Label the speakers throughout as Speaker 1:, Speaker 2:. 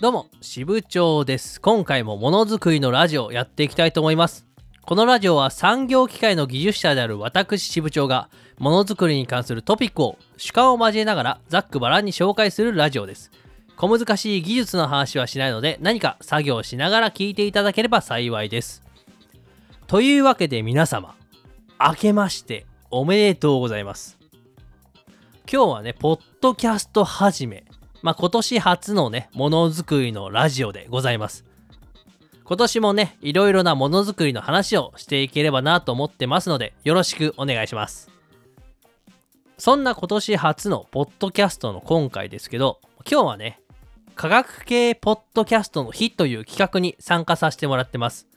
Speaker 1: どうも、支部長です。今回もものづくりのラジオやっていきたいと思います。このラジオは産業機械の技術者である私支部長がものづくりに関するトピックを主観を交えながらざっくばらんに紹介するラジオです。小難しい技術の話はしないので何か作業しながら聞いていただければ幸いです。というわけで皆様、明けましておめでとうございます。今日はね、ポッドキャスト始め。まあ、今年初のね、ものづくりのラジオでございます。今年もね、いろいろなものづくりの話をしていければなと思ってますので、よろしくお願いします。そんな今年初のポッドキャストの今回ですけど、今日はね、科学系ポッドキャストの日という企画に参加させてもらってます。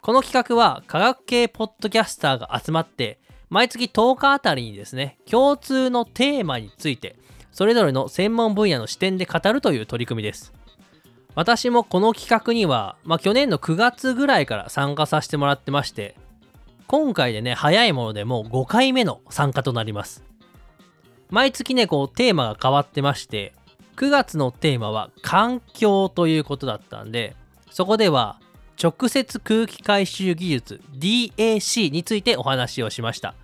Speaker 1: この企画は科学系ポッドキャスターが集まって、毎月10日あたりにですね、共通のテーマについて、それぞれの専門分野の視点で語るという取り組みです。私もこの企画には、まあ、去年の9月ぐらいから参加させてもらってまして、今回でね、早いものでもう5回目の参加となります。毎月ね、こうテーマが変わってまして、9月のテーマは環境ということだったんで、そこでは直接空気回収技術 DAC についてお話をしました。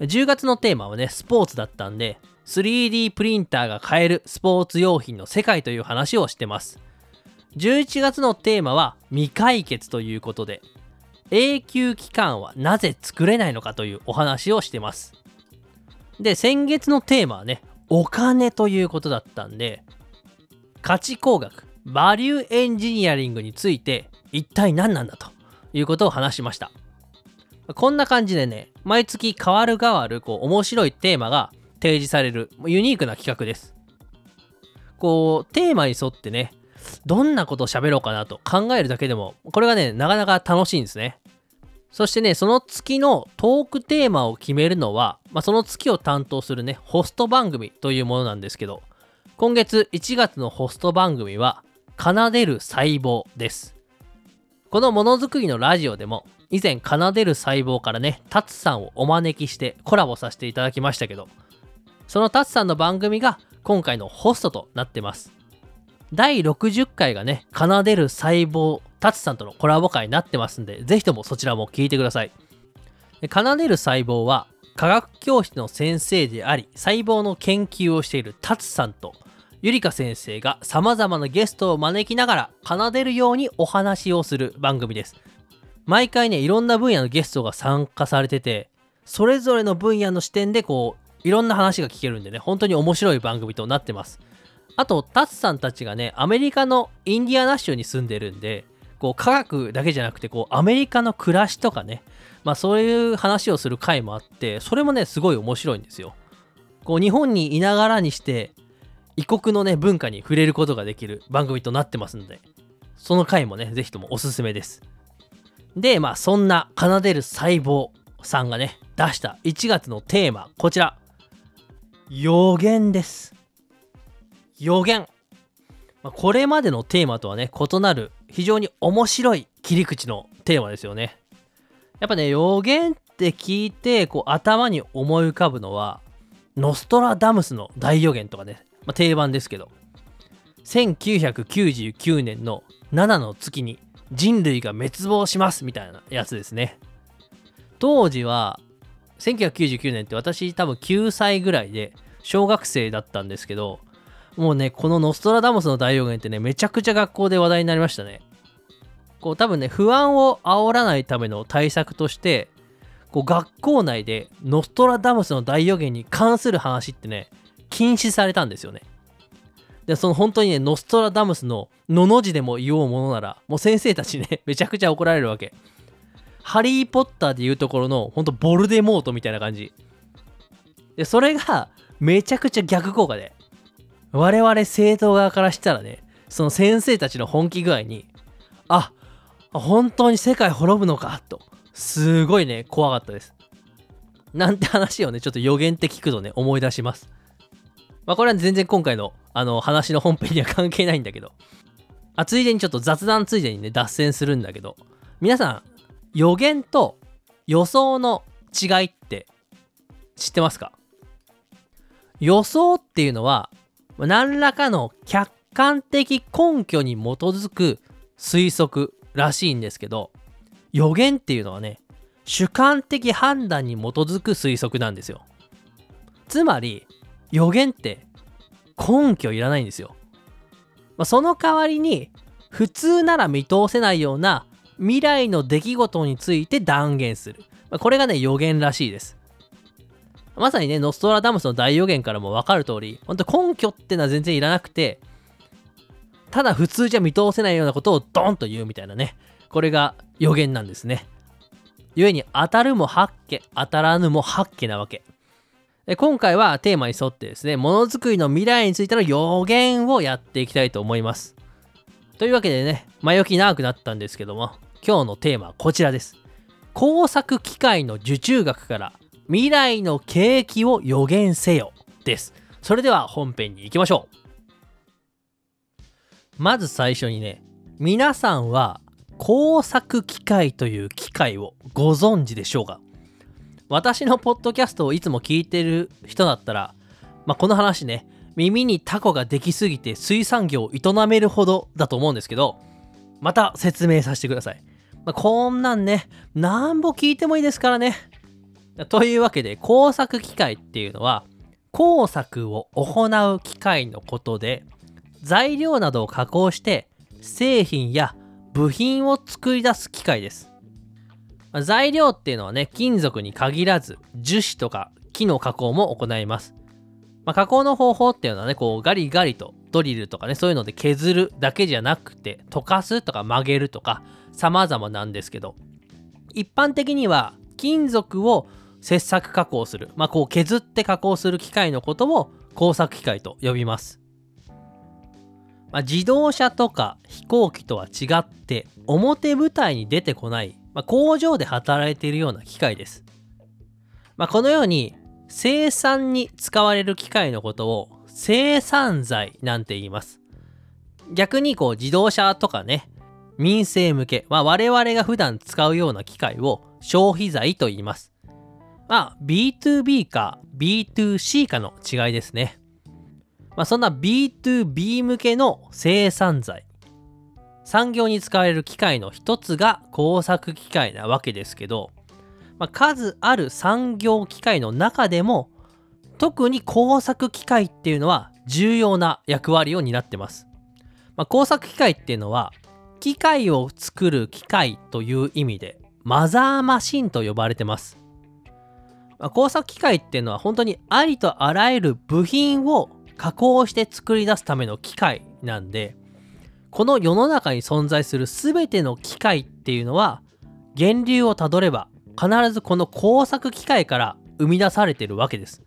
Speaker 1: 10月のテーマはね、スポーツだったんで、3D プリンターが買えるスポーツ用品の世界という話をしてます。11月のテーマは未解決ということで、永久期間はなぜ作れないのかというお話をしてます。で、先月のテーマはね、お金ということだったんで、価値工学、バリューエンジニアリングについて一体何なんだということを話しました。こんな感じでね、毎月変わる変わるこう面白いテーマが提示されるユニークな企画です。こう、テーマに沿ってね、どんなことを喋ろうかなと考えるだけでも、これがね、なかなか楽しいんですね。そしてね、その月のトークテーマを決めるのは、まあ、その月を担当するね、ホスト番組というものなんですけど、今月1月のホスト番組は、奏でる細胞です。このものづくりのラジオでも、以前奏でる細胞からね、タツさんをお招きしてコラボさせていただきましたけど、そのタツさんの番組が今回のホストとなってます。第60回がね、奏でる細胞、タツさんとのコラボ会になってますんで、ぜひともそちらも聞いてください。奏でる細胞は、科学教室の先生であり、細胞の研究をしているタツさんと、ゆりか先生が様々なゲストを招きながら奏でるようにお話をする番組です。毎回ね、いろんな分野のゲストが参加されてて、それぞれの分野の視点でこう、いろんな話が聞けるんでね、本当に面白い番組となってます。あと、タツさんたちがね、アメリカのインディアナ州に住んでるんで、こう、科学だけじゃなくて、こう、アメリカの暮らしとかね、まあそういう話をする回もあって、それもね、すごい面白いんですよ。こう、日本にいながらにして、異国のね、文化に触れることができる番組となってますので、その回もね、ぜひともおすすめです。で、まあそんな奏でる細胞さんがね、出した1月のテーマ、こちら。予言です。予言。まあこれまでのテーマとはね、異なる非常に面白い切り口のテーマですよね。やっぱね、予言って聞いて、こう頭に思い浮かぶのは、ノストラダムスの大予言とかね、まあ、定番ですけど、1999年の7の月に人類が滅亡しますみたいなやつですね。当時は、1999年って私多分9歳ぐらいで小学生だったんですけど、もうね、このノストラダムスの大予言ってね、めちゃくちゃ学校で話題になりましたね。こう多分ね、不安を煽らないための対策として、こう学校内でノストラダムスの大予言に関する話ってね、禁止されたんですよね。で、その本当にね、ノストラダムスののの字でも言おうものなら、もう先生たちね、めちゃくちゃ怒られるわけ。ハリー・ポッターでいうところの、本当ボルデモートみたいな感じ。で、それがめちゃくちゃ逆効果で、我々生徒側からしたらね、その先生たちの本気具合に、あ、本当に世界滅ぶのか、と、すごいね、怖かったです。なんて話をね、ちょっと予言って聞くとね、思い出します。まあ、これは全然今回のあの話の本編には関係ないんだけど、あ、ついでにちょっと雑談ついでにね、脱線するんだけど、皆さん、予言と予想の違いって知ってますか？予想っていうのは、何らかの客観的根拠に基づく推測らしいんですけど予言っていうのはね主観的判断に基づく推測なんですよ。つまり予言って根拠いらないんですよ、ま、その代わりに普通なら見通せないような未来の出来事について断言する、ま、これがね予言らしいです。まさにねノストラダムスの大予言からも分かる通り本当根拠ってのは全然いらなくてただ普通じゃ見通せないようなことをドンと言うみたいなね。これが予言なんですね。故に当たるも八家当たらぬも八家なわけ。今回はテーマに沿ってですねものづくりの未来についての予言をやっていきたいと思います。というわけでね前置き長くなったんですけども今日のテーマはこちらです。工作機械の受注額から未来の景気を予言せよです。それでは本編に行きましょう。まず最初にね皆さんは工作機械という機械をご存知でしょうか？私のポッドキャストをいつも聞いてる人だったら、まあ、この話ね耳にタコができすぎて水産業を営めるほどだと思うんですけどまた説明させてください、まあ、こんなんねなんぼ聞いてもいいですからねというわけで工作機械っていうのは工作を行う機械のことで材料などを加工して製品や部品を作り出す機械です。材料っていうのはね、金属に限らず樹脂とか木の加工も行います。まあ、加工の方法っていうのはね、こうガリガリとドリルとかね、そういうので削るだけじゃなくて、溶かすとか曲げるとか様々なんですけど、一般的には金属を切削加工する、まあ、こう削って加工する機械のことを工作機械と呼びます。まあ、自動車とか飛行機とは違って表舞台に出てこない、まあ、工場で働いているような機械です。ま、このように生産に使われる機械のことを生産材なんて言います。逆にこう自動車とかね民生向け、まあ、我々が普段使うような機械を消費財と言います。まあ B2B か B2C かの違いですね。まあ、そんな B2B 向けの生産材産業に使われる機械の一つが工作機械なわけですけど、まあ、数ある産業機械の中でも特に工作機械っていうのは重要な役割を担ってます、まあ、工作機械っていうのは機械を作る機械という意味でマザーマシンと呼ばれてます、まあ、工作機械っていうのは本当にありとあらゆる部品を加工して作り出すための機械なんでこの世の中に存在する全ての機械っていうのは源流をたどれば必ずこの工作機械から生み出されてるわけです。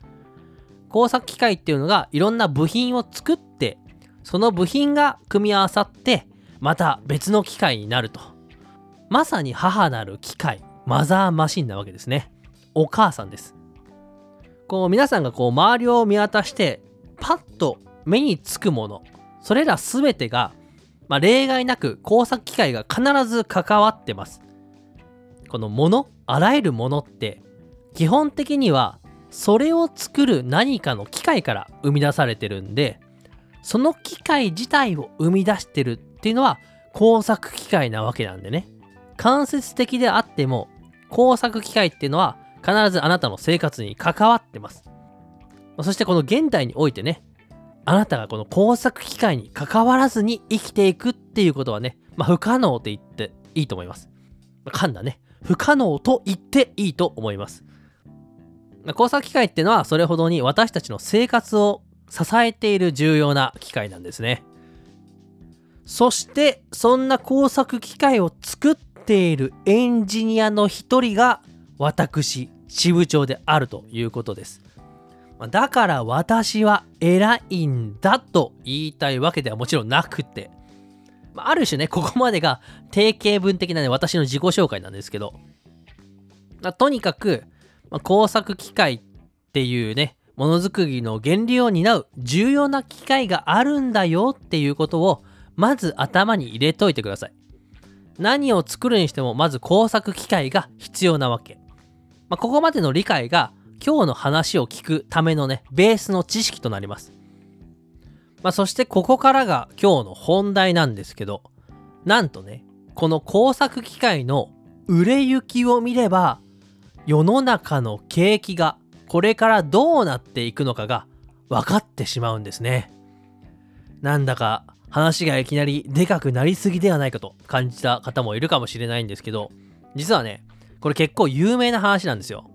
Speaker 1: 工作機械っていうのがいろんな部品を作ってその部品が組み合わさってまた別の機械になると。まさに母なる機械マザーマシンなわけですね。お母さんです。こう皆さんがこう周りを見渡してパッと目につくものそれら全てが、まあ、例外なく工作機械が必ず関わってます。このものあらゆるものって基本的にはそれを作る何かの機械から生み出されてるんでその機械自体を生み出してるっていうのは工作機械なわけなんでね間接的であっても工作機械っていうのは必ずあなたの生活に関わってますそしてこの現代においてね、あなたがこの工作機械に関わらずに生きていくっていうことはね、まあ、不可能って言っていいと思います。まあ、噛んだね。不可能と言っていいと思います。工作機械っていうのはそれほどに私たちの生活を支えている重要な機械なんですね。そしてそんな工作機械を作っているエンジニアの一人が私支部長であるということです。だから私は偉いんだと言いたいわけではもちろんなくて、ある種ね、ここまでが定型文的なね、私の自己紹介なんですけど、とにかく、ま工作機械っていうね、ものづくりの原理を担う重要な機械があるんだよっていうことを、まず頭に入れといてください。何を作るにしても、まず工作機械が必要なわけ。まあ、ここまでの理解が今日の話を聞くためのね、ベースの知識となります。まあ、そしてここからが今日の本題なんですけど、なんとね、この工作機械の売れ行きを見れば、世の中の景気がこれからどうなっていくのかが分かってしまうんですね。なんだか話がいきなりでかくなりすぎではないかと感じた方もいるかもしれないんですけど、実はね、これ結構有名な話なんですよ。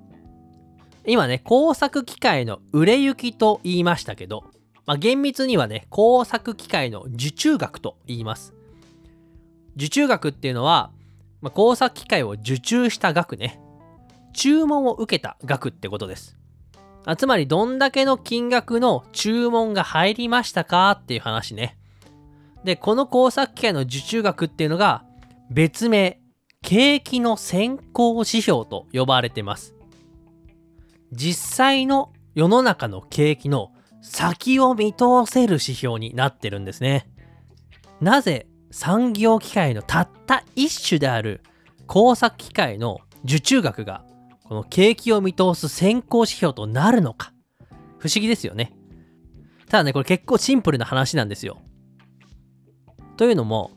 Speaker 1: 今ね、工作機械の売れ行きと言いましたけど、まあ、厳密にはね、工作機械の受注額と言います。受注額っていうのは、まあ、工作機械を受注した額ね。注文を受けた額ってことです。あつまり、どんだけの金額の注文が入りましたかっていう話ね。で、この工作機械の受注額っていうのが、別名、景気の先行指標と呼ばれてます。実際の世の中の景気の先を見通せる指標になってるんですね。なぜ産業機械のたった一種である工作機械の受注額がこの景気を見通す先行指標となるのか不思議ですよね。ただね、これ結構シンプルな話なんですよ。というのも、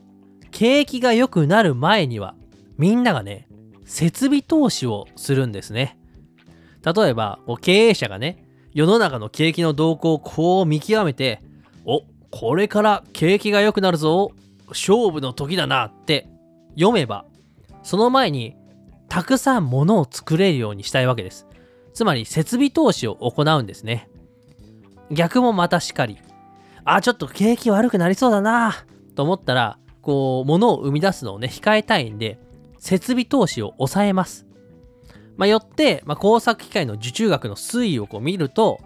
Speaker 1: 景気が良くなる前にはみんながね、設備投資をするんですね。例えば、経営者がね、世の中の景気の動向をこう見極めて、お、これから景気が良くなるぞ、勝負の時だなって読めば、その前にたくさん物を作れるようにしたいわけです。つまり設備投資を行うんですね。逆もまたしかり。あ、ちょっと景気悪くなりそうだなと思ったら、こう、物を生み出すのをね、控えたいんで、設備投資を抑えます。まあ、よって、まあ、工作機械の受注額の推移をこう見ると、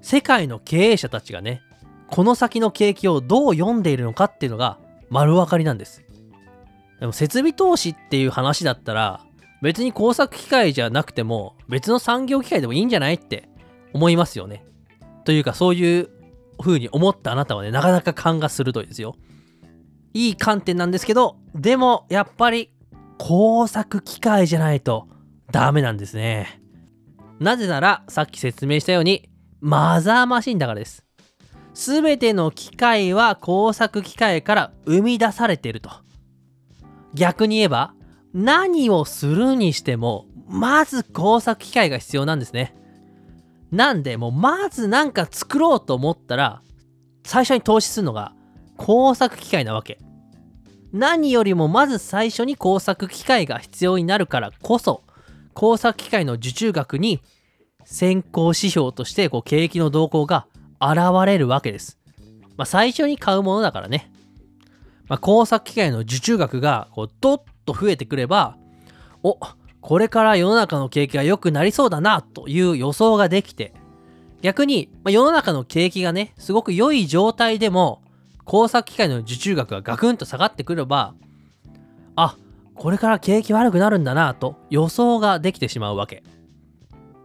Speaker 1: 世界の経営者たちがね、この先の景気をどう読んでいるのかっていうのが丸分かりなんです。でも設備投資っていう話だったら、別に工作機械じゃなくても別の産業機械でもいいんじゃないって思いますよね。というかそういう風に思ったあなたはね、なかなか勘が鋭いですよ。いい観点なんですけど、でもやっぱり工作機械じゃないとダメなんですね。なぜなら、さっき説明したように、マザーマシンだからです。すべての機械は工作機械から生み出されていると。逆に言えば、何をするにしても、まず工作機械が必要なんですね。なんで、もうまず何か作ろうと思ったら、最初に投資するのが工作機械なわけ。何よりもまず最初に工作機械が必要になるからこそ、工作機械の受注額に先行指標としてこう景気の動向が現れるわけです。まあ、最初に買うものだからね。まあ、工作機械の受注額がこうドッと増えてくれば、おこれから世の中の景気が良くなりそうだなという予想ができて、逆に、まあ、世の中の景気がね、すごく良い状態でも、工作機械の受注額がガクンと下がってくれば、あ、これから景気悪くなるんだなと予想ができてしまうわけ。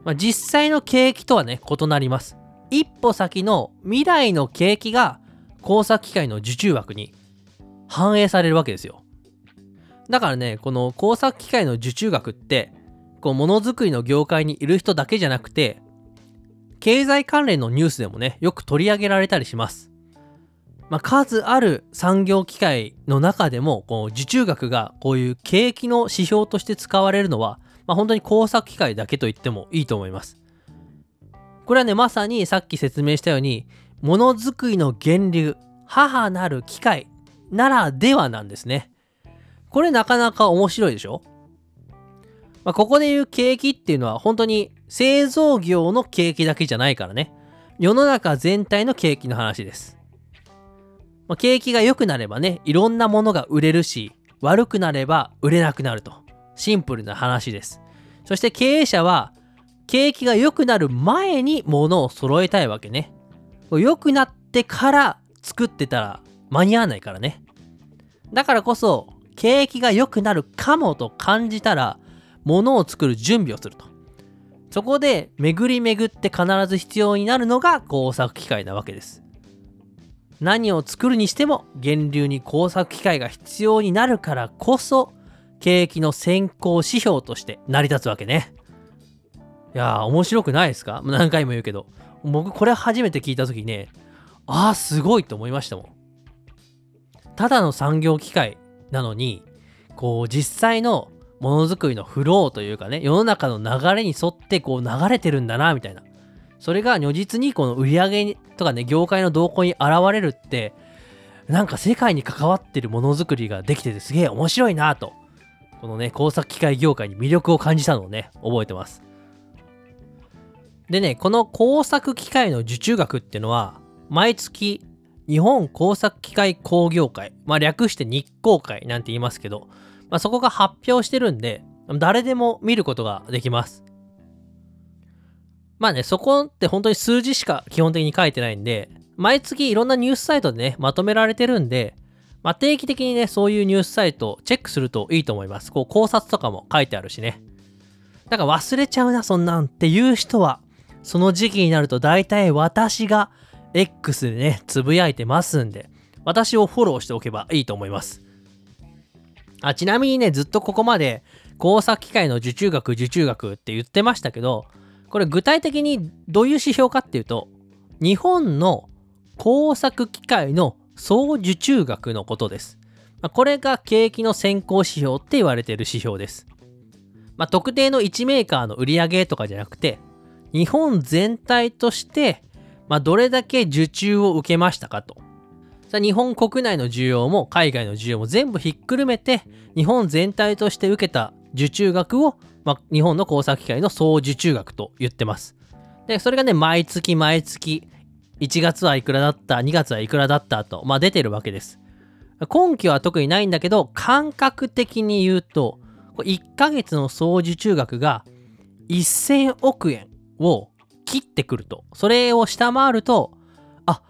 Speaker 1: まあ、実際の景気とはね、異なります。一歩先の未来の景気が工作機械の受注枠に反映されるわけですよ。だからね、この工作機械の受注額って、こう、ものづくりの業界にいる人だけじゃなくて、経済関連のニュースでもね、よく取り上げられたりします。まあ、数ある産業機械の中でも、こう受注額がこういう景気の指標として使われるのは、まあ、本当に工作機械だけと言ってもいいと思います。これはね、まさにさっき説明したように、ものづくりの源流、母なる機械ならではなんですね。これなかなか面白いでしょ？まあ、ここで言う景気っていうのは本当に製造業の景気だけじゃないからね。世の中全体の景気の話です。まあ、景気が良くなればね、いろんなものが売れるし、悪くなれば売れなくなると。シンプルな話です。そして経営者は、景気が良くなる前に物を揃えたいわけね。良くなってから作ってたら間に合わないからね。だからこそ、景気が良くなるかもと感じたら、物を作る準備をすると。そこで、巡り巡って必ず必要になるのが工作機械なわけです。何を作るにしても源流に工作機械が必要になるからこそ景気の先行指標として成り立つわけね。いやー面白くないですか？何回も言うけど僕これ初めて聞いた時ねあああすごいと思いましたもんただの産業機械なのにこう実際のものづくりのフローというかね世の中の流れに沿ってこう流れてるんだなみたいな。それが如実にこの売り上げとかね業界の動向に現れるってなんか世界に関わってるものづくりができててすげえ面白いなと。このね工作機械業界に魅力を感じたのをね覚えてます。でねこの工作機械の受注額っていうのは毎月日本工作機械工業会、まあ、略して日工会なんて言いますけど、まあ、そこが発表してるんで、誰でも見ることができます。まあね、そこって本当に数字しか基本的に書いてないんで、毎月いろんなニュースサイトでね、まとめられてるんで、まあ、定期的にね、そういうニュースサイトをチェックするといいと思います。こう考察とかも書いてあるしね。だから忘れちゃうな、そんなんっていう人は、その時期になると大体私が X でね、つぶやいてますんで、私をフォローしておけばいいと思います。あちなみにね、ずっとここまで工作機械の受注額、受注額って言ってましたけど、これ具体的にどういう指標かっていうと、日本の工作機械の総受注額のことです。これが景気の先行指標って言われている指標です。まあ、特定の1メーカーの売り上げとかじゃなくて、日本全体としてまあ、どれだけ受注を受けましたかと。日本国内の需要も海外の需要も全部ひっくるめて日本全体として受けた受注額を、まあ、日本の工作機械の総受注額と言ってます。で、それがね、毎月毎月1月はいくらだった、2月はいくらだったと、まあ、出てるわけです。根拠は特にないんだけど、感覚的に言うと、1ヶ月の総受注額が1000億円を切ってくると、それを下回ると、あ、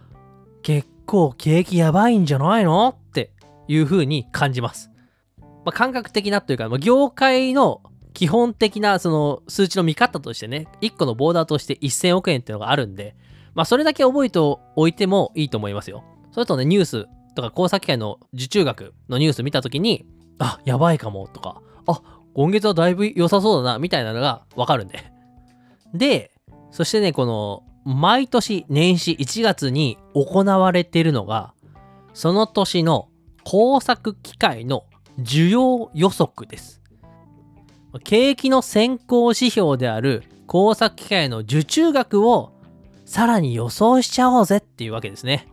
Speaker 1: 結構景気やばいんじゃないのっていう風に感じます。まあ、感覚的なというか、まあ、業界の基本的なその数値の見方としてね、1個のボーダーとして1000億円っていうのがあるんで、まあそれだけ覚えておいてもいいと思いますよ。それとね、ニュースとか工作機械の受注額のニュース見たときに、あ、やばいかもとか、あ、今月はだいぶ良さそうだな、みたいなのがわかるんで。で、そしてね、この、毎年年始1月に行われているのが、その年の工作機械の需要予測です。景気の先行指標である工作機械の受注額をさらに予想しちゃおうぜっていうわけですね。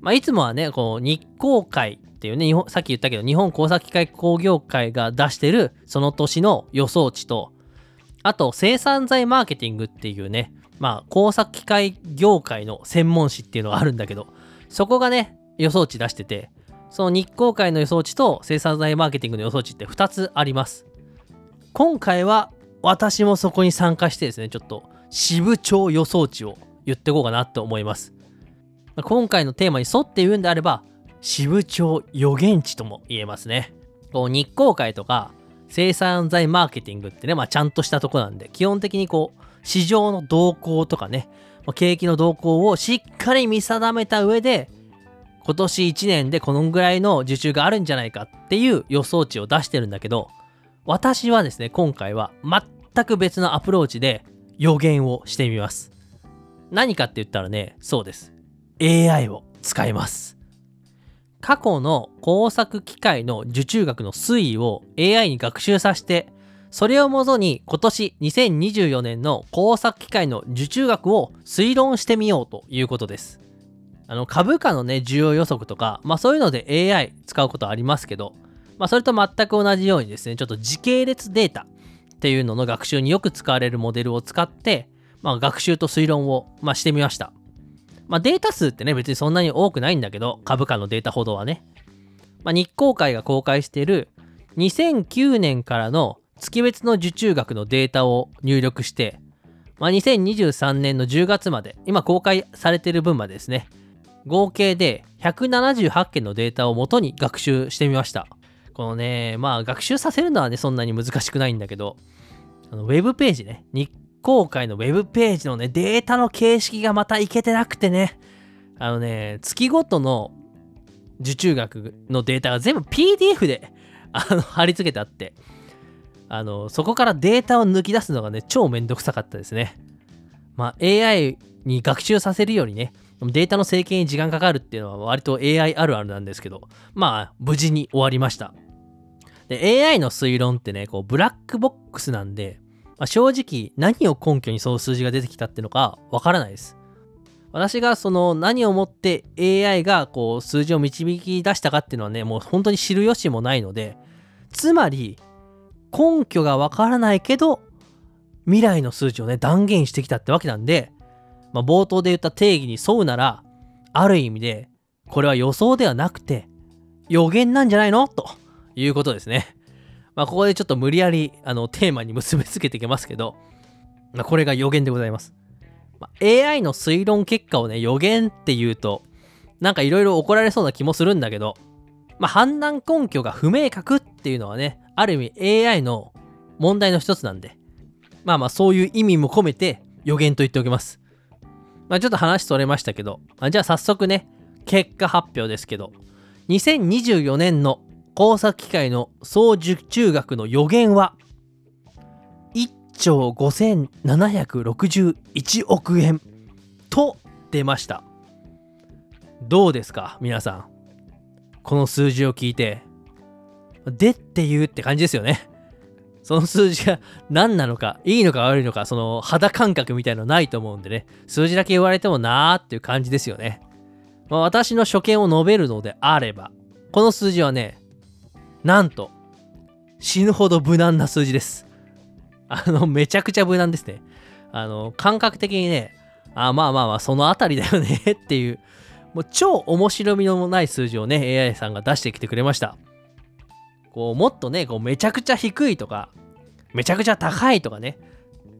Speaker 1: まあ、いつもはね、こう日光会っていうね、日本さっき言ったけど、日本工作機械工業会が出してるその年の予想値と、あと、生産材マーケティングっていうね、まあ、工作機械業界の専門誌っていうのがあるんだけど、そこがね、予想値出してて、その日光会の予想値と生産材マーケティングの予想値って2つあります。今回は私もそこに参加してですね、ちょっと支部長予想値を言っていこうかなと思います。今回のテーマに沿って言うんであれば、支部長予言値とも言えますね。日光会とか生産材マーケティングってね、まあ、ちゃんとしたとこなんで、基本的にこう、市場の動向とかね、景気の動向をしっかり見定めた上で、今年1年でこのぐらいの受注があるんじゃないかっていう予想値を出してるんだけど、私はですね、今回は全く別のアプローチで予言をしてみます。何かって言ったらね、そうです。AI を使います。過去の工作機械の受注額の推移を AI に学習させて、それをもとに今年2024年の工作機械の受注額を推論してみようということです。あの株価のね、需要予測とか、まあそういうので AI 使うことありますけど、まあそれと全く同じようにですね、ちょっと時系列データっていうのの学習によく使われるモデルを使って、まあ学習と推論を、まあ、してみました。まあ、データ数ってね、別にそんなに多くないんだけど、株価のデータほどはね。まあ、日光会が公開している2009年からの月別の受注額のデータを入力して、まあ、2023年の10月まで、今公開されている分までですね、合計で178件のデータを元に学習してみました。このね、まあ学習させるのはね、そんなに難しくないんだけど、あのウェブページね、日公開のウェブページのね、データの形式がまたいけてなくてね、あのね、月ごとの受注額のデータが全部 PDF であの貼り付けてあって、あの、そこからデータを抜き出すのがね、超めんどくさかったですね。まあ、AI に学習させるよりね、データの整形に時間かかるっていうのは割と AI あるあるなんですけど、まあ、無事に終わりました。で、AI の推論ってね、こう、ブラックボックスなんで、まあ、正直何を根拠にそう数字が出てきたっていうのかわからないです。私がその何をもって AI がこう数字を導き出したかっていうのはね、もう本当に知る由もないので、つまり根拠がわからないけど、未来の数値をね、断言してきたってわけなんで、まあ、冒頭で言った定義に沿うなら、ある意味で、これは予想ではなくて、予言なんじゃないの？ということですね。まあ、ここでちょっと無理やり、あの、テーマに結びつけていきますけど、まあ、これが予言でございます。まあ、AI の推論結果をね、予言って言うと、なんかいろいろ怒られそうな気もするんだけど、まあ、判断根拠が不明確っていうのはね、ある意味 AI の問題の一つなんで、まあまあそういう意味も込めて予言と言っておきます。まあちょっと話それましたけど、あじゃあ早速ね、結果発表ですけど、2024年の工作機械の総受注額の予言は、1兆5761億円と出ました。どうですか皆さん。この数字を聞いて、でって言うって感じですよね。その数字が何なのか、いいのか悪いのか、その肌感覚みたいのないと思うんでね、数字だけ言われてもなーっていう感じですよね。まあ、私の所見を述べるのであれば、この数字はね、なんと、死ぬほど無難な数字です。あの、めちゃくちゃ無難ですね。あの、感覚的にね、あ、まあまあまあ、そのあたりだよね っていう、もう超面白みのない数字をね、AI さんが出してきてくれました。こうもっとねこうめちゃくちゃ低いとかめちゃくちゃ高いとかね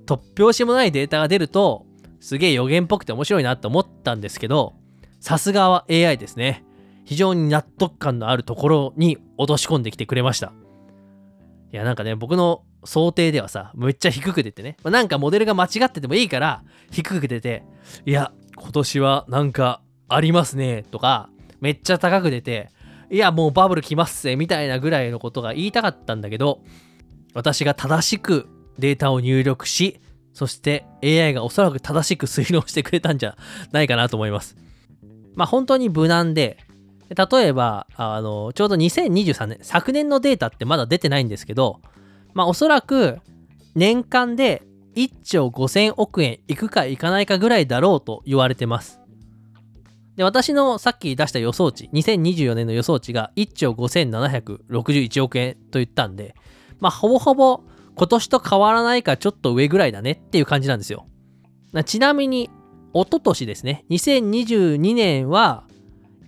Speaker 1: 突拍子もないデータが出るとすげえ予言っぽくて面白いなと思ったんですけどさすがは AI ですね非常に納得感のあるところに落とし込んできてくれましたいやなんかね僕の想定ではさめっちゃ低く出てね、まあ、なんかモデルが間違っててもいいから低く出ていや今年はなんかありますねとかめっちゃ高く出ていや、もうバブル来ますぜ、みたいなぐらいのことが言いたかったんだけど、私が正しくデータを入力し、そして AI がおそらく正しく推論してくれたんじゃないかなと思います。まあ本当に無難で、例えば、あの、ちょうど2023年、昨年のデータってまだ出てないんですけど、まあおそらく年間で1兆5000億円いくかいかないかぐらいだろうと言われてます。で、私のさっき出した予想値、2024年の予想値が1兆5761億円と言ったんで、まあ、ほぼほぼ今年と変わらないかちょっと上ぐらいだねっていう感じなんですよ。ちなみに、一昨年ですね、2022年は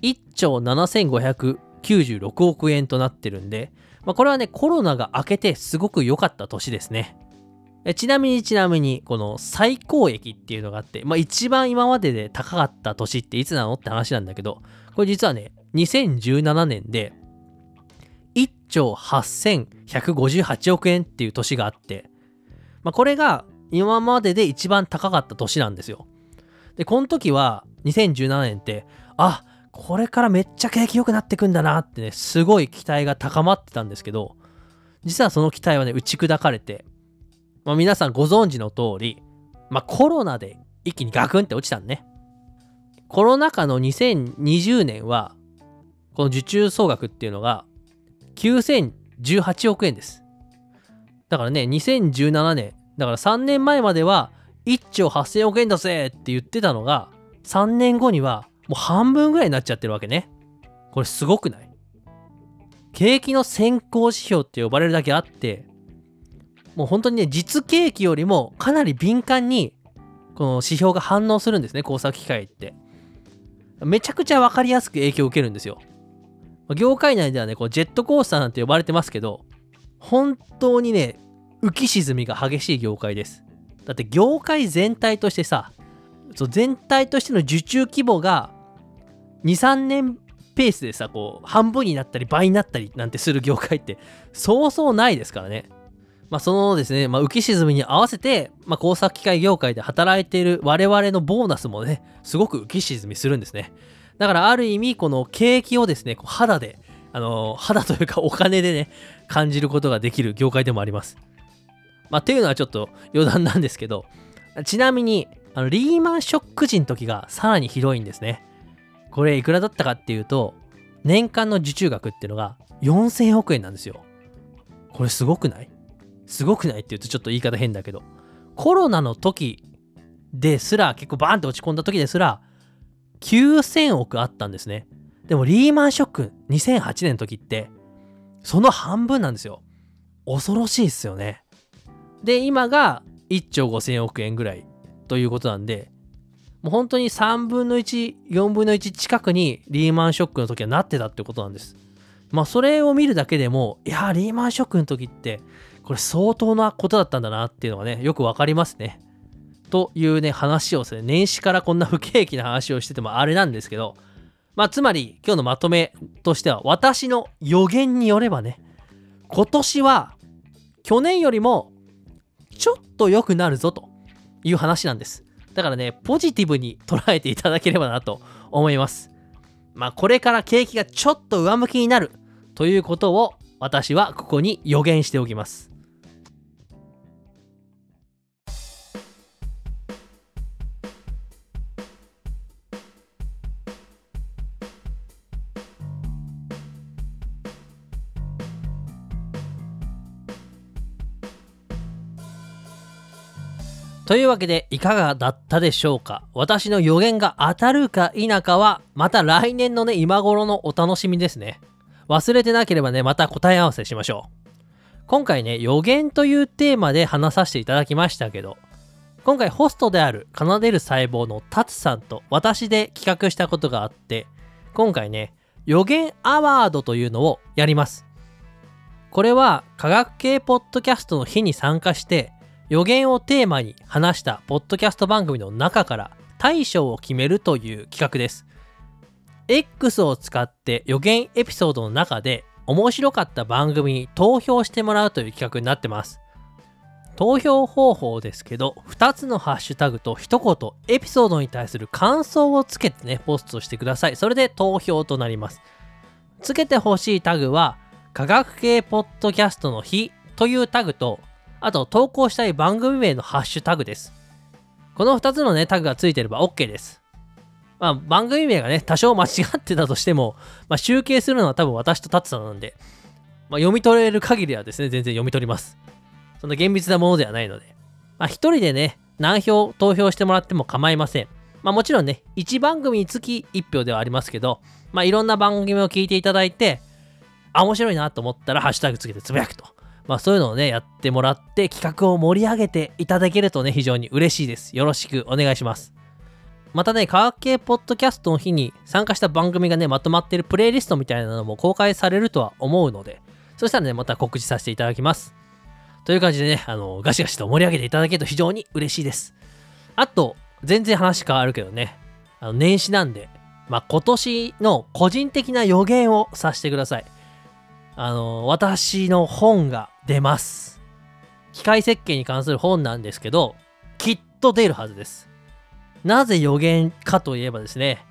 Speaker 1: 1兆7596億円となってるんで、まあ、これはね、コロナが明けてすごく良かった年ですね。ちなみにちなみに、この最高益っていうのがあって、まあ一番今までで高かった年っていつなのって話なんだけど、これ実はね、2017年で、1兆8158億円っていう年があって、まあこれが今までで一番高かった年なんですよ。で、この時は2017年って、あ、これからめっちゃ景気良くなってくんだなってね、すごい期待が高まってたんですけど、実はその期待はね、打ち砕かれて、まあ、皆さんご存知の通り、まあ、コロナで一気にガクンって落ちたんね。コロナ禍の2020年は、この受注総額っていうのが9018億円です。だからね、2017年、だから3年前までは1兆8000億円だぜって言ってたのが、3年後にはもう半分ぐらいになっちゃってるわけね。これすごくない？景気の先行指標って呼ばれるだけあって、もう本当にね、実景気よりもかなり敏感に、この指標が反応するんですね、工作機械って。めちゃくちゃ分かりやすく影響を受けるんですよ。業界内ではね、こうジェットコースターなんて呼ばれてますけど、本当にね、浮き沈みが激しい業界です。だって業界全体としてさ、そう全体としての受注規模が2、3年ペースでさ、こう半分になったり倍になったりなんてする業界って そうそうないですからね。まあ、そのですね、まあ、浮き沈みに合わせて、まあ、工作機械業界で働いている我々のボーナスもね、すごく浮き沈みするんですね。だからある意味、この景気をですね、こう肌で、あの、肌というかお金でね、感じることができる業界でもあります。まあ、っていうのはちょっと余談なんですけど、ちなみに、あのリーマンショック時の時がさらにひどいんですね。これいくらだったかっていうと、年間の受注額っていうのが4000億円なんですよ。これすごくない？すごくないって言うとちょっと言い方変だけど、コロナの時ですら、結構バーンと落ち込んだ時ですら、9000億あったんですね。でもリーマンショック2008年の時って、その半分なんですよ。恐ろしいっすよね。で、今が1兆5000億円ぐらいということなんで、もう本当に3分の1、4分の1近くにリーマンショックの時はなってたってことなんです。まあそれを見るだけでも、いや、リーマンショックの時って、これ相当なことだったんだなっていうのがね、よくわかりますね。というね、話をですね、年始からこんな不景気な話をしててもあれなんですけど、まあつまり今日のまとめとしては、私の予言によればね、今年は去年よりもちょっと良くなるぞという話なんです。だからね、ポジティブに捉えていただければなと思います。まあ、これから景気がちょっと上向きになるということを私はここに予言しておきます。というわけでいかがだったでしょうか？私の予言が当たるか否かはまた来年のね今頃のお楽しみですね。忘れてなければねまた答え合わせしましょう。今回ね予言というテーマで話させていただきましたけど今回ホストである奏でる細胞のタツさんと私で企画したことがあって今回ね予言アワードというのをやります。これは科学系ポッドキャストの日に参加して予言をテーマに話したポッドキャスト番組の中から大賞を決めるという企画です。X を使って予言エピソードの中で面白かった番組に投票してもらうという企画になってます。投票方法ですけど、2つのハッシュタグと一言エピソードに対する感想をつけてね、ポストしてください。それで投票となります。つけてほしいタグは、科学系ポッドキャストの日というタグと、あと投稿したい番組名のハッシュタグです。この2つのね、タグがついてれば OK です。まあ、番組名がね、多少間違ってたとしても、まあ、集計するのは多分私とタツさんなんで、まあ、読み取れる限りはですね、全然読み取ります。そんな厳密なものではないので。まあ、1人でね、何票投票してもらっても構いません。まあ、もちろんね、1番組につき1票ではありますけど、まあ、いろんな番組を聞いていただいて、あ、面白いなと思ったら、ハッシュタグつけてつぶやくと。まあそういうのをね、やってもらって企画を盛り上げていただけるとね、非常に嬉しいです。よろしくお願いします。またね、科学系ポッドキャストの日に参加した番組がね、まとまってるプレイリストみたいなのも公開されるとは思うので、そしたらね、また告知させていただきます。という感じでね、あの、ガシガシと盛り上げていただけると非常に嬉しいです。あと、全然話変わるけどね、あの年始なんで、まあ、今年の個人的な予言をさせてください。あの、私の本が出ます。機械設計に関する本なんですけど、きっと出るはずです。なぜ予言かといえばですね、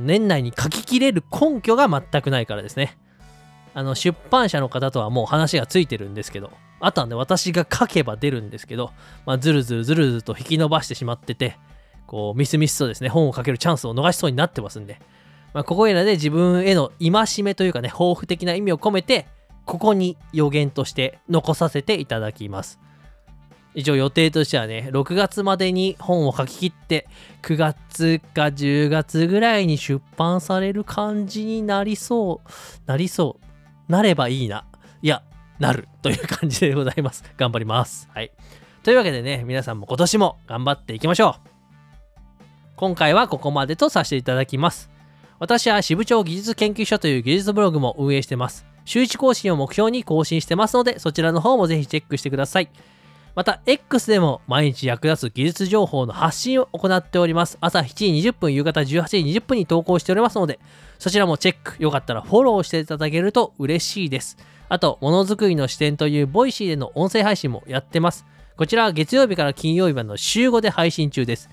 Speaker 1: 年内に書ききれる根拠が全くないからですね。あの、出版社の方とはもう話がついてるんですけど、あとはね、私が書けば出るんですけど、まあ、ずるずるずるずると引き伸ばしてしまってて、こう、ミスミスとですね、本を書けるチャンスを逃しそうになってますんで、まあ、ここいらで自分への戒めというかね、抱負的な意味を込めて、ここに予言として残させていただきます。一応予定としてはね、6月までに本を書き切って、9月か10月ぐらいに出版される感じになりそう、なりそう、なればいいな。いや、なるという感じでございます。頑張ります。はい。というわけでね、皆さんも今年も頑張っていきましょう。今回はここまでとさせていただきます。私は支部長技術研究所という技術ブログも運営してます。週1更新を目標に更新してますので、そちらの方もぜひチェックしてください。また、X でも毎日役立つ技術情報の発信を行っております。朝7時20分、夕方18時20分に投稿しておりますので、そちらもチェック、よかったらフォローしていただけると嬉しいです。あと、ものづくりの視点というボイシーでの音声配信もやってます。こちらは月曜日から金曜日までの週5で配信中です。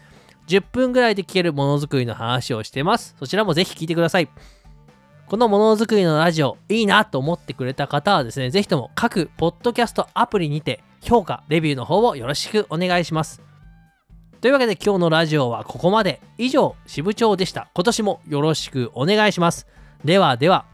Speaker 1: 10分ぐらいで聞けるものづくりの話をしてます。そちらもぜひ聞いてください。このものづくりのラジオいいなと思ってくれた方はですね、ぜひとも各ポッドキャストアプリにて評価、レビューの方をよろしくお願いします。というわけで今日のラジオはここまで以上支部長でした今年もよろしくお願いしますではでは